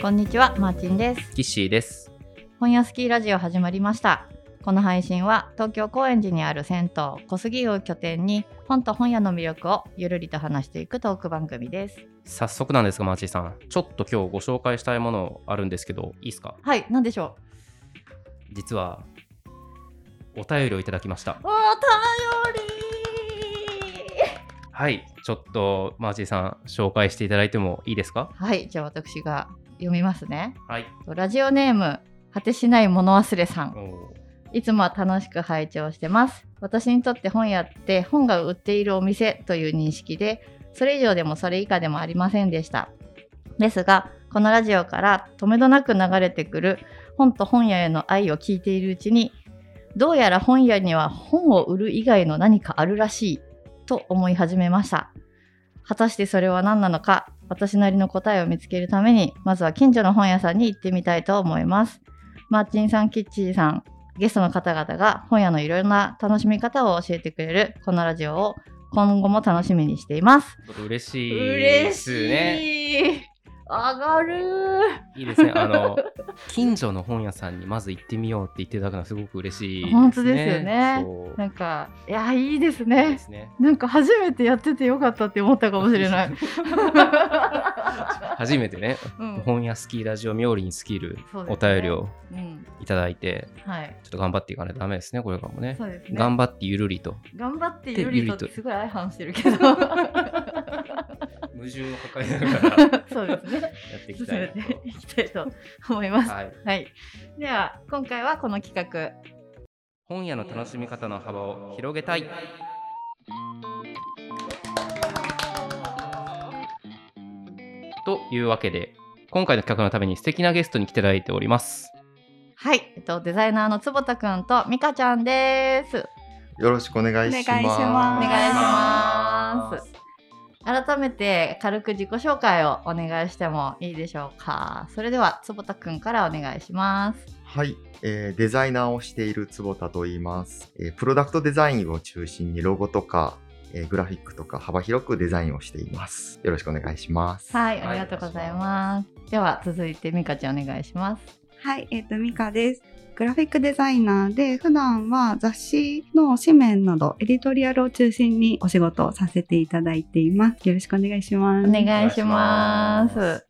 こんにちは、マーチンです。キッシーです。本屋スキーラジオ始まりました。この配信は東京高円寺にある銭湯小杉湯を拠点に本と本屋の魅力をゆるりと話していくトーク番組です。早速なんですが、マーチーさん。ちょっと今日ご紹介したいものあるんですけど、いいですか？はい、なんでしょ実は、お便りをいただきました。う。お便りはい。ちょっと、マーチーさん、紹介していただいてもいいですか？はい、じゃあ私が読みますね。はい。ラジオネーム果てしない物忘れさん。いつもは楽しく拝聴してます。私にとって本屋って本が売っているお店という認識で、それ以上でもそれ以下でもありませんでした。ですが、このラジオから止めどなく流れてくる本と本屋への愛を聞いているうちに、どうやら本屋には本を売る以外の何かあるらしいと思い始めました。果たしてそれは何なのか、私なりの答えを見つけるために、まずは近所の本屋さんに行ってみたいと思います。マーチンさん、キッチーさん、ゲストの方々が本屋のいろいろな楽しみ方を教えてくれるこのラジオを今後も楽しみにしています。嬉しいですね。上がるいいですね。あの、近所の本屋さんにまず行ってみようって言っていただくのはすごく嬉しいですね。本当ですよねなんか、いや、いいですいいねで。すね。なんか初めてやっててよかったって思ったかもしれない。初めてね、うん本屋スキーラジオ冥利に尽きるお便りをうん、いただいて、はい。ちょっと頑張っていかないとダメですね、これからもね。そうですね。頑張ってゆるりと。頑張ってゆりとすごい相反してるけど。矛盾を抱えながら そうですね。やっていき進たいなめていきたいと思います。はい。はい。では、今回はこの企画。本屋の楽しみ方の幅を広げたい。というわけで、今回の企画のために素敵なゲストに来ていただいております。はい、えっと、デザイナーの坪田くんと美香ちゃんです。よろしくお願いします。お願いしますお願いします。改めて軽く自己紹介をお願いしてもいいでしょうか。それでは坪田くんからお願いします。はい、えーデザイナーをしている坪田と言います、えープロダクトデザインを中心にロゴとか、えーグラフィックとか幅広くデザインをしています。よろしくお願いします。はい、はいありがとうございます。では続いて美香ちゃんお願いします。はい、えっ、と、ミカです。グラフィックデザイナーで、普段は雑誌の紙面など、エディトリアルを中心にお仕事をさせていただいています。よろしくお願いします。お願いしますす。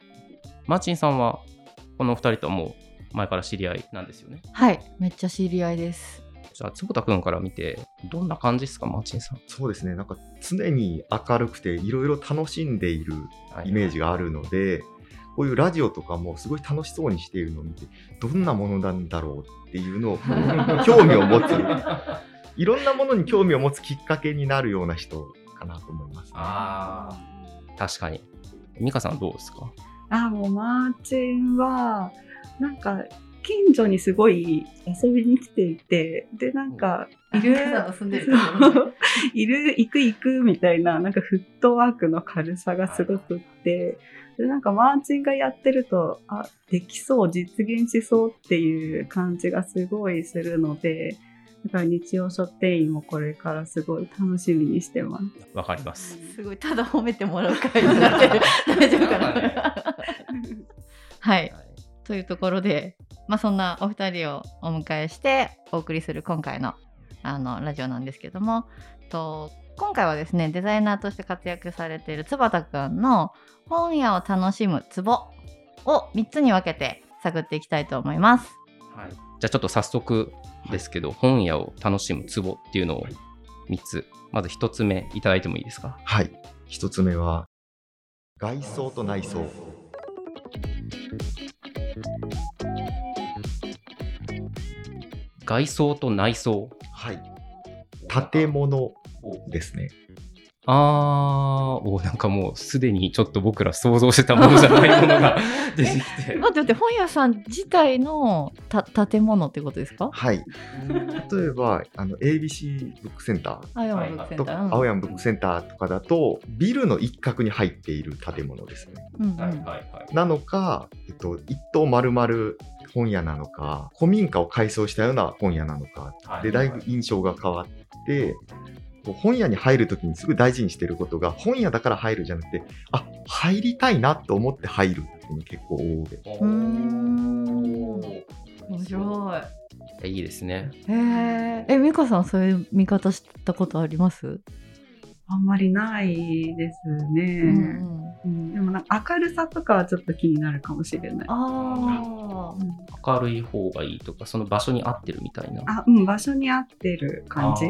マーチンさんは、このお二人とはもう前から知り合いなんですよね？はい、めっちゃ知り合いです。じゃあ、坪田くんから見て、どんな感じですか、マーチンさん？そうですね、なんか常に明るくていろいろ楽しんでいるイメージがあるので、こういうラジオとかもすごい楽しそうにしているのを見て、どんなものなんだろうっていうのを 興味を持つ。いろんなものに興味を持つきっかけになるような人かなと思います、ああ、確かに。美香さんはどうですか？あ、もうマーチンは、なんか、近所にすごい遊びに来ていて、で、なんか、いる、いる、行く行くみたいな、なんかフットワークの軽さがすごくって、で、なんかマーチンがやってると、あ、できそう、実現しそうっていう感じがすごいするので、だから日曜書店員もこれからすごい楽しみにしてます。わかります。すごいただ褒めてもらう会になってる大丈夫かな？はいというところで、まあ、そんなお二人をお迎えしてお送りする今回のあのラジオなんですけどもと今回はですねデザイナーとして活躍されている坪田くんの本屋を楽しむツボを3つに分けて探っていきたいと思います。はい、じゃあちょっと早速ですけど、本屋を楽しむツボっていうのを3つまず1つ目いただいてもいいですか？はい。一つ目は、外装と内装。外装と内装はい。建物ですね。あーおなんかもうすでにちょっと僕ら想像してたものじゃないものが 出てきて。待って待って本屋さん自体のた建物ってことですか？はい。例えば、あの、ABC ブックセンター。青山ブックセンとター。青山ブックセンターとかだと、ビルの一角に入っている建物ですね。うんうん。はいはいはい。なのか、えっと、一棟丸々本屋なのか、古民家を改装したような本屋なのか、で、だいぶ印象が変わって、本屋に入るときにすごい大事にしてることが、本屋だから入るじゃなくて、あ、入りたいなと思って入るっていうの結構多い。うーん面白い。いいですね。え、美香さんそういう見方したことあります？あんまりないですね。うんうんでもなんか明るさとかはちょっと気になるかもしれない。あうん明るい方がいいとか、その場所に合ってるみたいな。あ、うん、場所に合ってる感じ。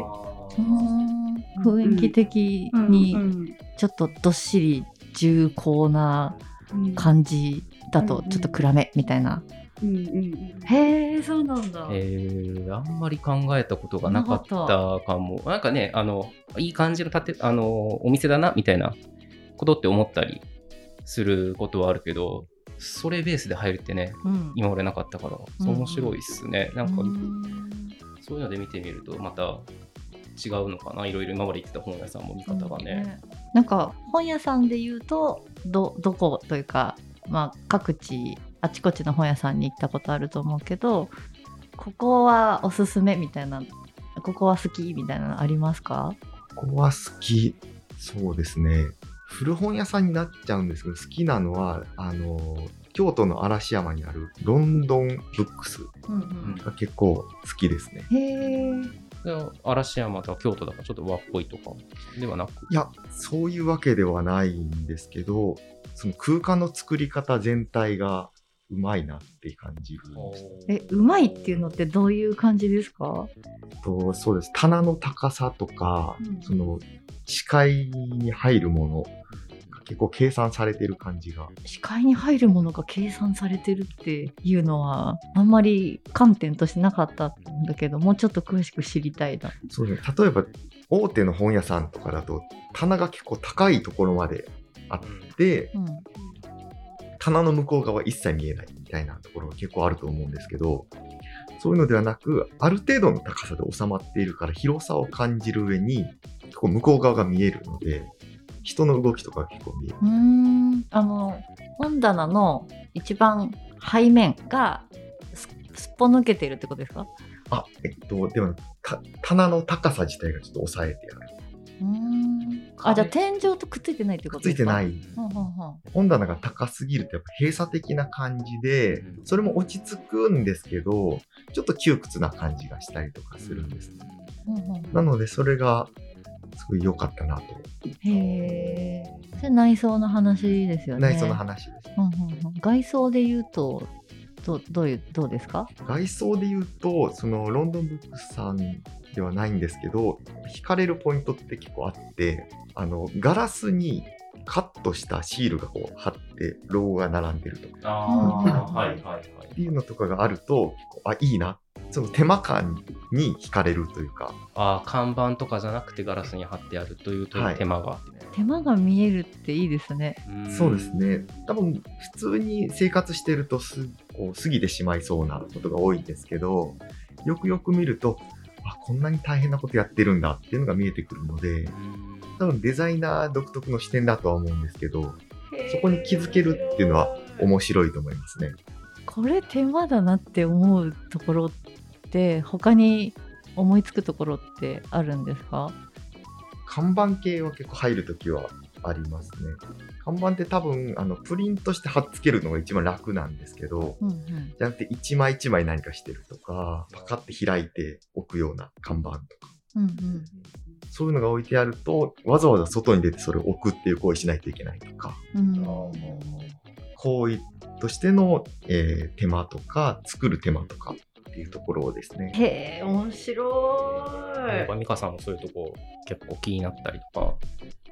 雰囲気的うんにうんちょっとどっしり重厚なうん感じだとうんちょっと暗めみたいな。うんうんうんへえ、そうなんだ。えー、あんまり考えたことがなかったかも。なんかね、あの、いい感じの建て、あの、お店だな、みたいなことって思ったりすることはあるけど、それベースで入るってね、うん。今までなかったから、うん面白いっすね。なんか、うんそういうので見てみると、また違うのかな。いろいろ今まで言ってた本屋さんも見方がね。なんか本屋さんで言うとどどこというか、まあ、各地あちこちの本屋さんに行ったことあると思うけどここはおすすめみたいなここは好きみたいなのありますか？ここは好き。そうですね。古本屋さんになっちゃうんですけど、好きなのは、あの、京都の嵐山にあるロンドンブックスうんが結構好きですね。へえで嵐山とか京都だからちょっと和っぽいとかではなく。いや、そういうわけではないんですけど、その空間の作り方全体がうまいなって感じ。えうまいっていうのってどういう感じですか？とそうです。棚の高さとか、うんその視界に入るものが結構計算されてる感じが。視界に入るものが計算されてるっていうのはあんまり観点としてなかったんだけどもうちょっと詳しく知りたいな。そうですね。例えば、大手の本屋さんとかだと、棚が結構高いところまであって、うん棚の向こう側一切見えないみたいなところが結構あると思うんですけど、そういうのではなく、ある程度の高さで収まっているから広さを感じる上に、結構向こう側が見えるので、人の動きとかが結構見える。うーんあの本棚の一番背面がすすっぽ抜けてるってことですか？あ、えっと、でも、た棚の高さ自体がちょっと抑えてある。うーんあじゃあ天井とくっついてないってことですか？ついてない本棚が高すぎるとやっぱ閉鎖的な感じで、それも落ち着くんですけど、ちょっと窮屈な感じがしたりとかするんです。なので、それがすごい良かったなと。へえ。それ内装の話ですよね。内装の話です。外装で言うとどどういうどうですか？外装で言うと、そのロンドンブックスさんではないんですけど、惹かれるポイントって結構あって、あの、ガラスにカットしたシールがこう貼って、ロゴが並んでるとかはいはいはい。っていうのとかがあると、結構、あ、いいな。その手間感に惹かれるというか、ああ、看板とかじゃなくてガラスに貼ってあるというとはい手間が。手間が見えるっていいですね。んそうです。ね。多分、普通に生活してるとすこう過ぎてしまいそうなことが多いんですけど、よくよく見ると、あ、こんなに大変なことやってるんだっていうのが見えてくるので、うん多分デザイナー独特の視点だとは思うんですけど、そこに気づけるっていうのは面白いと思いますね。これ手間だなって思うところって他に思いつくところってあるんですか？看板系は結構入るときはありますね。看板って多分、あの、プリントして貼っつけるのが一番楽なんですけど、うんうん。じゃなくて一枚一枚何かしてるとか、パカって開いて置くような看板とか、うんうん。そういうのが置いてあると、わざわざ外に出てそれを置くっていう行為しないといけないとか、うん行為としての、えー手間とか、作る手間とかっていうところをですね、へえ面白やっぱ美香さんもそういうとこ結構気になったりとか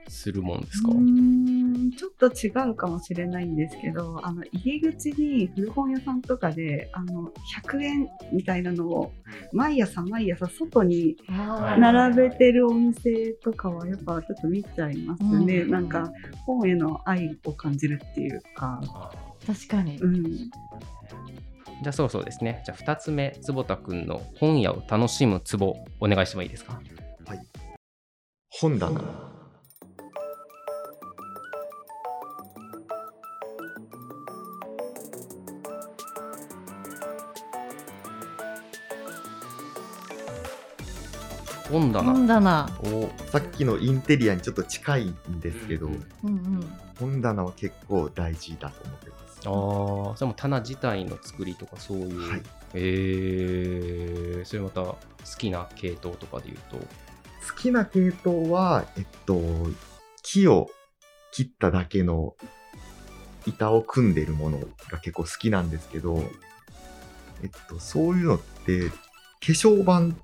するもんですか、うーんちょっと違うかもしれないんですけどあの入り口に古本屋さんとかであの100円みたいなのを毎朝毎朝外にはい並べてるお店とかはやっぱちょっと見ちゃいますね、うん。なんか本への愛を感じるっていうか、あ確かに。うん、じゃあそうそうですね。じゃあ2つ目、坪田くんの本屋を楽しむツボ、お願いしてもいいですか？本棚。本棚本棚。おさっきのインテリアにちょっと近いんですけど、うんうんうん。本棚は結構大事だと思ってます。ああそれも棚自体の作りとかそういう、はいえー、それまた好きな系統とかで言うと？好きな系統は、えっと、木を切っただけの板を組んでいるものが結構好きなんですけど、えっと、そういうのって、化粧板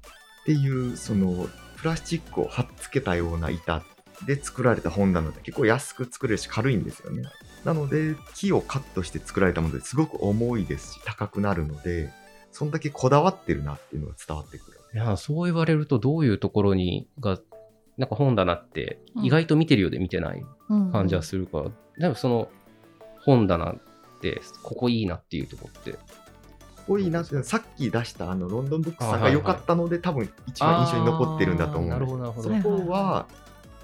っていう、その、プラスチックを貼っつけたような板で作られた本棚って結構安く作れるし軽いんですよね。なので、木をカットして作られたものですごく重いですし、高くなるので、そんだけこだわってるなっていうのが伝わってくる。いやそう言われるとどういうところにがなんか本棚って意外と見てるようで見てないうん感じはするから、でもその本棚ってここいいなっていうところってこいいなって、さっき出したあのロンドンブックスさんが良かったので、多分一番印象に残ってるんだと思うんですなるほどなるほど。はいそこは、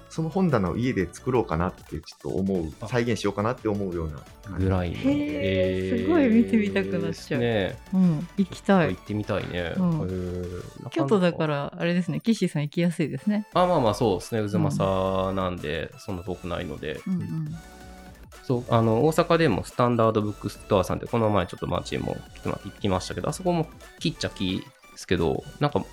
その本棚を家で作ろうかなってちょっと思う、あ再現しようかなって思うような。ぐらい。のへーすごい見てみたくなっちゃう。ね。うん。行きたい。行っ。てみたいね、うん。京都だから、あれですね、岸さん行きやすいですね。あまあまあそうですね。渦政なんで、そんな遠くないので、うんうん。そうあの大阪でもスタンダードブックストアさんってこの前ちょっと街も来てま行きましたけどあそこも木っちゃ木ですけどなんか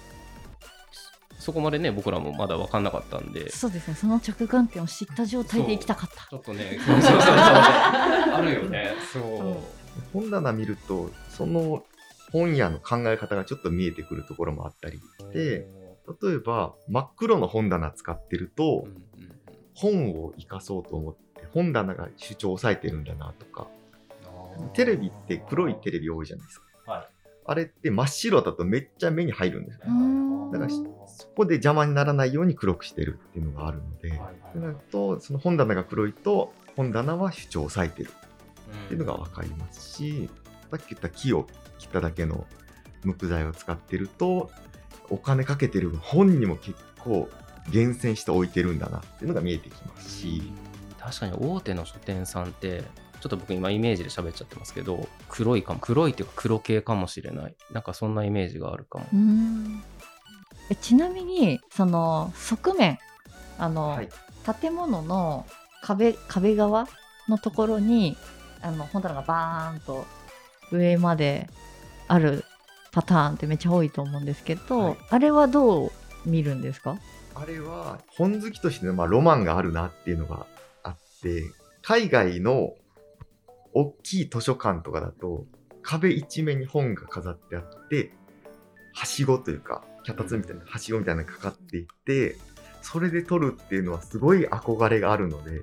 そこまでね僕らもまだ分かんなかったんで。そうですね、その着眼点を知った状態で行きたかった。ちょっとね そうそうそうそうあるよね。そう、本棚見ると、その本屋の考え方がちょっと見えてくるところもあったりで、例えば真っ黒の本棚使ってるとうん、うん本を生かそうと思って、本棚が主張を抑えてるんだなとか、うんテレビって黒いテレビ多いじゃないですか。はい。あれって真っ白だとめっちゃ目に入るんですよ。うーん。だからしそこで邪魔にならないように黒くしてるっていうのがあるので、はいはいとなると、その本棚が黒いと、本棚は主張を抑えてるっていうのが分かりますし、さっき言った木を切っただけの無垢材を使ってると、お金かけてる本にも結構厳選して置いてるんだなっていうのが見えてきますし、確かに大手の書店さんってちょっと僕今イメージで喋っちゃってますけど黒いかも黒いっていうか黒系かもしれない。なんかそんなイメージがあるかも。うーん。えちなみにその側面あの、はい、建物の壁壁側のところにあの本棚がバーンと上まであるパターンってめっちゃ多いと思うんですけど、はい。あれはどう見るんですか？あれは本好きとしてのまあロマンがあるなっていうのが海外の大きい図書館とかだと壁一面に本が飾ってあって、はしごというか、脚立みたいな、はしごみたいなのがかかっていて、それで撮るっていうのはすごい憧れがあるので、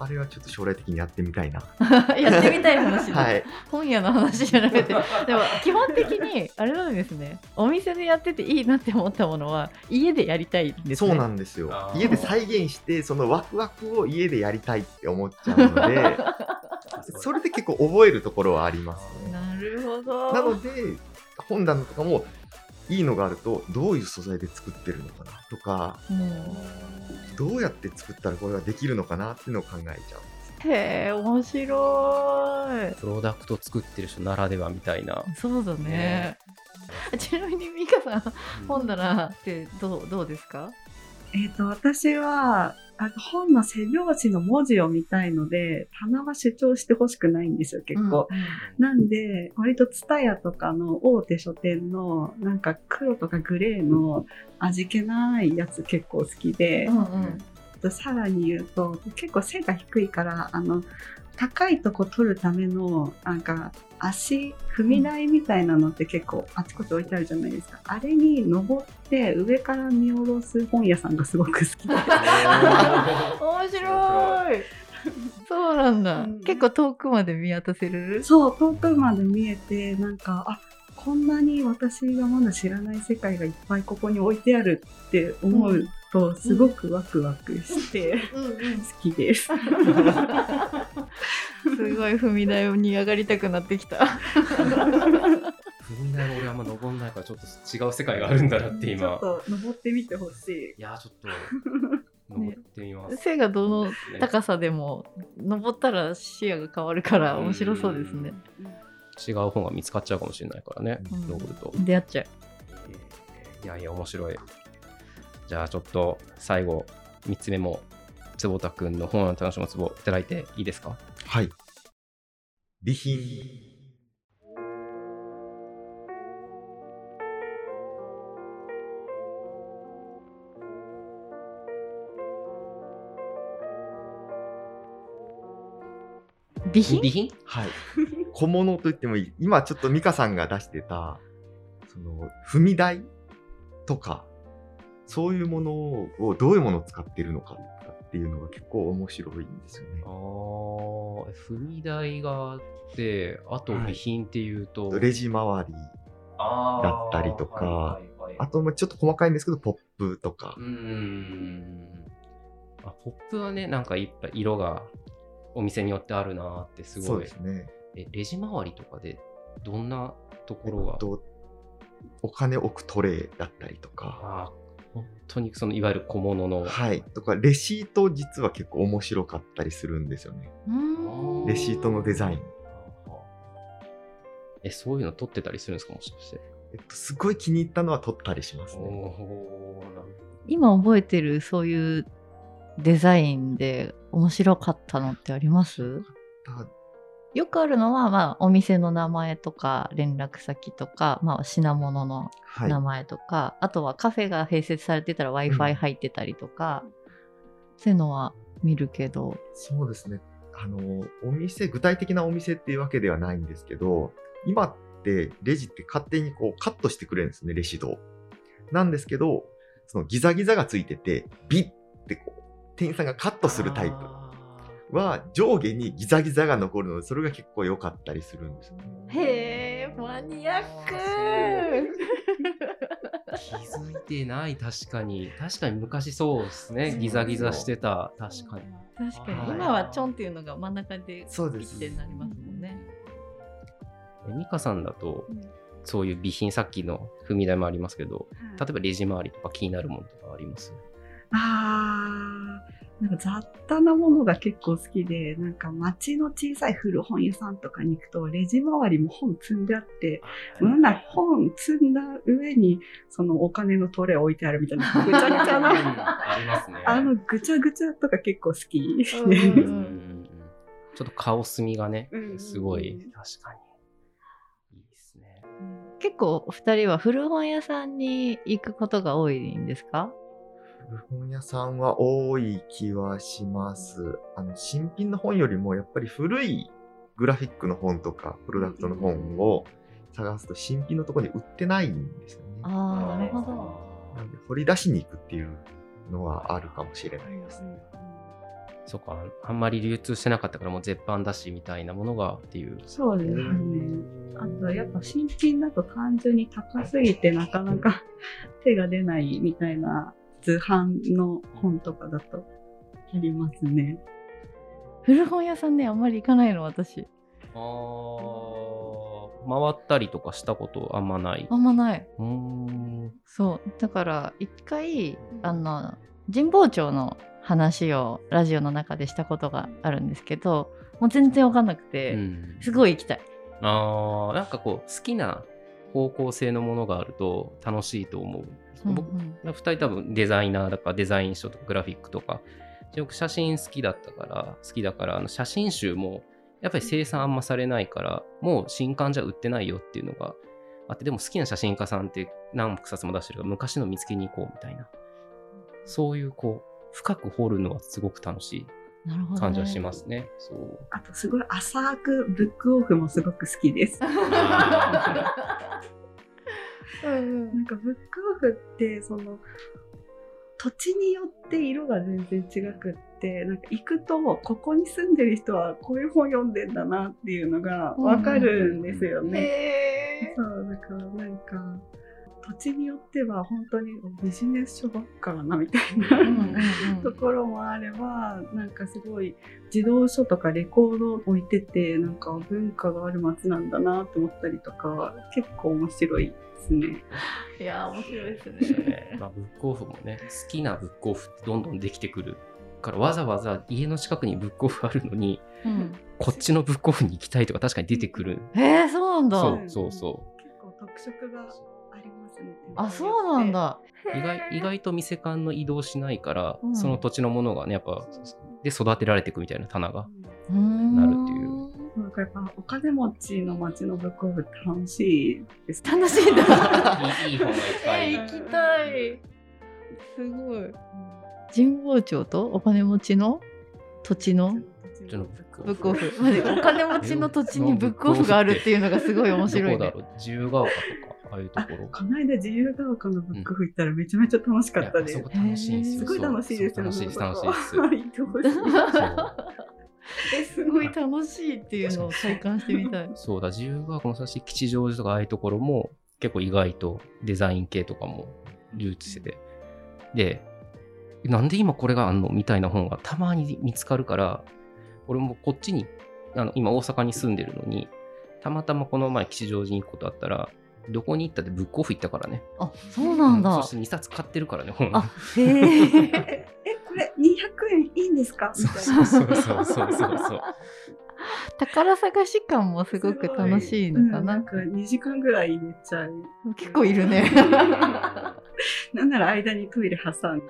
あれはちょっと将来的にやってみたいな。やってみたい話だ、はい。本屋の話じゃなくて。でも基本的にあれなんですね。お店でやってていいなって思ったものは家でやりたいんですね。そうなんですよ。家で再現して、そのワクワクを家でやりたいって思っちゃうので、それで結構覚えるところはありますね。なるほど。なので、本棚とかもいいのがあると、どういう素材で作ってるのかなとか、うんどうやって作ったらこれができるのかなっていうのを考えちゃう。へえ面白いプロダクト作ってる人ならではみたいな。そうだね。ちなみに美香さん、本棚ってどうどうですか？えっ、と、私は、あの本の背表紙の文字を見たいので、棚は主張してほしくないんですよ、結構。なんで、割とツタヤとかの大手書店の、なんか黒とかグレーの味気ないやつ結構好きで、うんうん。さらに言うと、結構背が低いから、あの、高いとこ取るための、なんか、足、踏み台みたいなのって結構あちこち置いてあるじゃないですか。あれに登って上から見下ろす本屋さんがすごく好きで。面白い。そうなんだ、うん結構遠くまで見渡せる？そう、遠くまで見えて、なんか、あ、こんなに私がまだ知らない世界がいっぱいここに置いてあるって思うと、すごくワクワクして、うんうん。好きです。すごい踏み台に上がりたくなってきた。踏み台俺あんま登んないからちょっと違う世界があるんだなってちょ今っ。と登ってみてほしい。いやーちょっと登ってみます。背がどのね高さでも登ったら視野が変わるから面白そうですね。違う本が見つかっちゃうかもしれないからね、うん登ると。出会っちゃう。いやいや面白い。じゃあちょっと最後3つ目も坪田くんの本の楽しむツボいただいていいですかはい。備品。備品？備品？はい。小物と言ってもいい。今ちょっと美香さんが出してた、その、踏み台？とか、そういうものをどういうものを使っているのかっていうのが結構面白いんですよねあ。ー踏み台があってあと備品っていうと、レジ周り、だったりとかはいはいはいあとまあちょっと細かいんですけど、ポップとかうー。んあポップはねなんかいっぱい色がお店によってあるなーってすそうごいですね。えレジ周りとかでどんなところが、えっとお金置くトレイだったりとか、本当にそのいわゆる小物の、はい。とか、レシート実は結構面白かったりするんですよね。レシートのデザイン。えそういうの撮ってたりするんですか？もしかしてえっと、すごい気に入ったのは取ったりしますおね。今覚えてるそういうデザインで面白かったのってあります？たよくあるのは、まあ、お店の名前とか連絡先とか、まあ、品物のはい名。前とか、あとはカフェが併設されてたら w i f i 入ってたりとか、そういうのは見るけどそうですね。あの、お店、具体的なお店っていうわけではないんですけど、今ってレジって勝手にこうカットしてくれるんですね、レシートを。なんですけど、そのギザギザがついてて、ビッってこう、店員さんがカットするタイプあは上下にギザギザが残るので、それが結構良かったりするんです。へえマニアッ気づいてない確かに。確かに昔そうですねギザギザしてた。確かに。確かに、はい。今はチョンっていうのが真ん中でそうですピッてなりますもんね。え美香さんだとうん。そういう備品さっきの踏み台もありますけどはい。例えばレジ周りとか気になるものとかあります？あーなんか雑多なものが結構好きで、なんか街の小さい古本屋さんとかに行くと、レジ周りも本積んであって、なんなら本積んだ上に、そのお金のトレイ置いてあるみたいな、ぐちゃぐちゃうんな、ありますね。あのぐちゃぐちゃとか結構好き。うんうんうんうん。ちょっと顔墨がねうんすごい確かに。いいですね。結構お二人は古本屋さんに行くことが多いんですか？古本屋さんは多い気はします。あの、新品の本よりもやっぱり古いグラフィックの本とか、プロダクトの本を探すと新品のところに売ってないんですよね。ああなるほど。なんで掘り出しに行くっていうのはあるかもしれないですね。そっかあんまり流通してなかったからもう絶版だしみたいなものがっていうそうですね。あとやっぱ新品だと単純に高すぎてなかなか 手が出ないみたいな通販の本とかだとありますね。古本屋さんねあんまり行かないの私。あー回ったりとかしたことあんまないあんまない。うーんそうだから一回あの神保町の話をラジオの中でしたことがあるんですけどもう全然わかんなくて、うんすごい行きたい。あーなんかこう好きな方向性のものがあると楽しいと思う。僕うんうん2人多分デザイナーだからデザイン書とかグラフィックとかよく写真好きだったから好きだからあの写真集もやっぱり生産あんまされないからもう新刊じゃ売ってないよっていうのがあってでも好きな写真家さんって何冊も出してるから昔の見つけに行こうみたいなそういうこう深く掘るのはすごく楽し。い感じはしますね。そうあとすごい浅くブックオフもすごく好きです。うんうんなんかブックオフってその土地によって色が全然違くってなんか行くとここに住んでる人はこういう本読んでんだなっていうのがわかるんですよね。へそうだからなんか土地によっては本当にビジネス書ばっかだなみたいな、ところもあればなんかすごい児童書とかレコードを置いててなんか文化がある街なんだなと思ったりとか結構面白いですね。いやー面白いですねね。まあ、ブックオフもね好きなブックオフってどんどんできてくるからわざわざ家の近くにブックオフあるのにうん、こっちのブックオフに行きたいとか確かに出てくるえー、そうなんだ。そうそうそ結構特色があそうなんだ。意外意外と店間の移動しないから、うん。その土地のものがねやっぱで育てられていくみたいな棚がなるっていう。なんかやっぱお金持ちの町のブックオフ楽しいです、ね。楽しいんだ。いいがいっぱい。え行きたい。すごい。神保町とお金持ちの土地のブックオフ。お金持ちの土地にブックオフがあるっていうのがすごい面白いね。どこだろう？自由が丘とかああいうところこの間自由が丘のブックオフ行ったらめちゃめちゃ楽しかったです。楽しいんですよ。すごい楽しいですよ楽しいです行ってほしい。そ うえすごい楽しいっていうのを体感してみたい。そう。だ自由が丘もそうだし吉祥寺とかああいうところも結構意外とデザイン系とかも流通してて。でなんで今これがあんのみたいな本がたまに見つかるから俺もこっちにあの今大阪に住んでるのにたまたまこの前吉祥寺に行くことあったらどこに行ったってブックオフ行ったからね。あそうなんだ、そして2冊買ってるからね本あへえ。え、これ200円いいんですか？みたいそうな。そうそうそうそうそう。宝探し感もすごく楽しいのかな、うんなんか2時間ぐらい寝ちゃう。結構いるね。なんなら間にトイレ挟んで。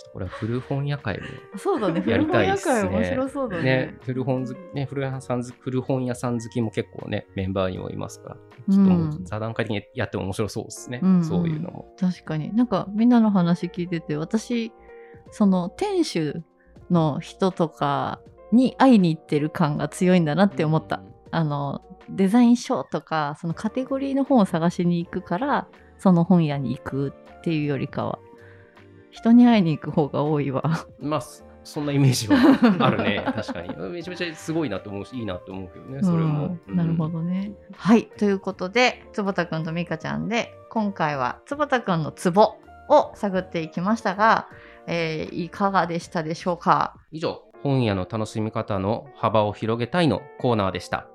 ちょっとこれは古本屋会もそうだねやり古本屋たいっすね。会面白そうだね。ね、古本ずね古本屋さんず古本屋さん好きも結構ねメンバーにもいますから、うん。ちょっともう座談会的にやっても面白そうですね、うん。そういうのも。確かに。なんかみんなの話聞いてて私その店主の人とかに会いに行ってる感が強いんだなって思った、あのデザイン書とかそのカテゴリーの本を探しに行くからその本屋に行くっていうよりかは人に会いに行く方が多いわ。まあそそんなイメージは あるね。確かに。めちゃめちゃすごいなと思うしいいなと思うけどねそれも、うん。なるほどね。はいということで坪田くんと美香ちゃんで今回は坪田くんのツボを探っていきましたが、えーいかがでしたでしょうか？以上本屋の楽しみ方の幅を広げたいのコーナーでした。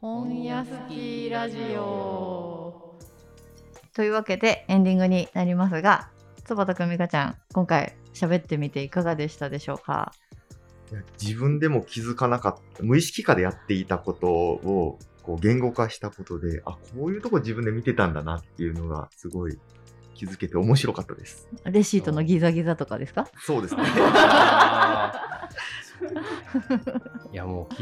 本屋好きラジオ。というわけでエンディングになりますが坪田くん美香ちゃん今回喋ってみていかがでしたでしょうか？いや自分でも気づかなかった、無意識化でやっていたことをこう言語化したことで、あ、こういうとこ自分で見てたんだなっていうのがすごい気づけて面白かったです。レシートのギザギザとかですか？そうですね。いやもう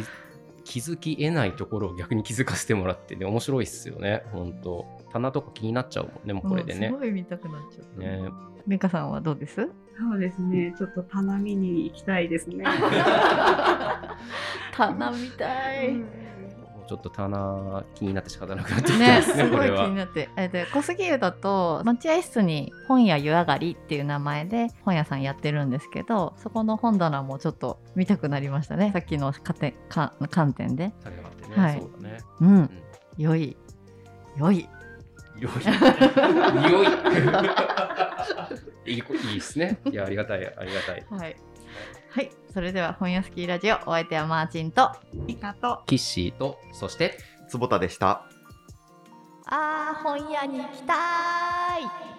気気づき得ないところを逆に気づかせてもらってね面白いっすよね本当棚とか気になっちゃうもんねもうこれでねうんす、ごい見たくなっちゃった。ね美香さんはどうです？そうですね。ちょっと棚見に行きたいですね。棚みたい。もうちょっと棚気になって仕方なくなってきてね、ますごい気になって。えっと、小杉湯だと、待合室に本屋湯上がりっていう名前で本屋さんやってるんですけど、そこの本棚もちょっと見たくなりましたね。さっきのかてか観点で。種があってね、はいそうだねうん、良い。良い。匂い 匂 いいいいいですねいやありがたいありがたいはい。はい。それでは本屋スキーラジオ、お相手はマーチンと、イカとキッシーとそして坪田でした。あー、本屋に行きたーい。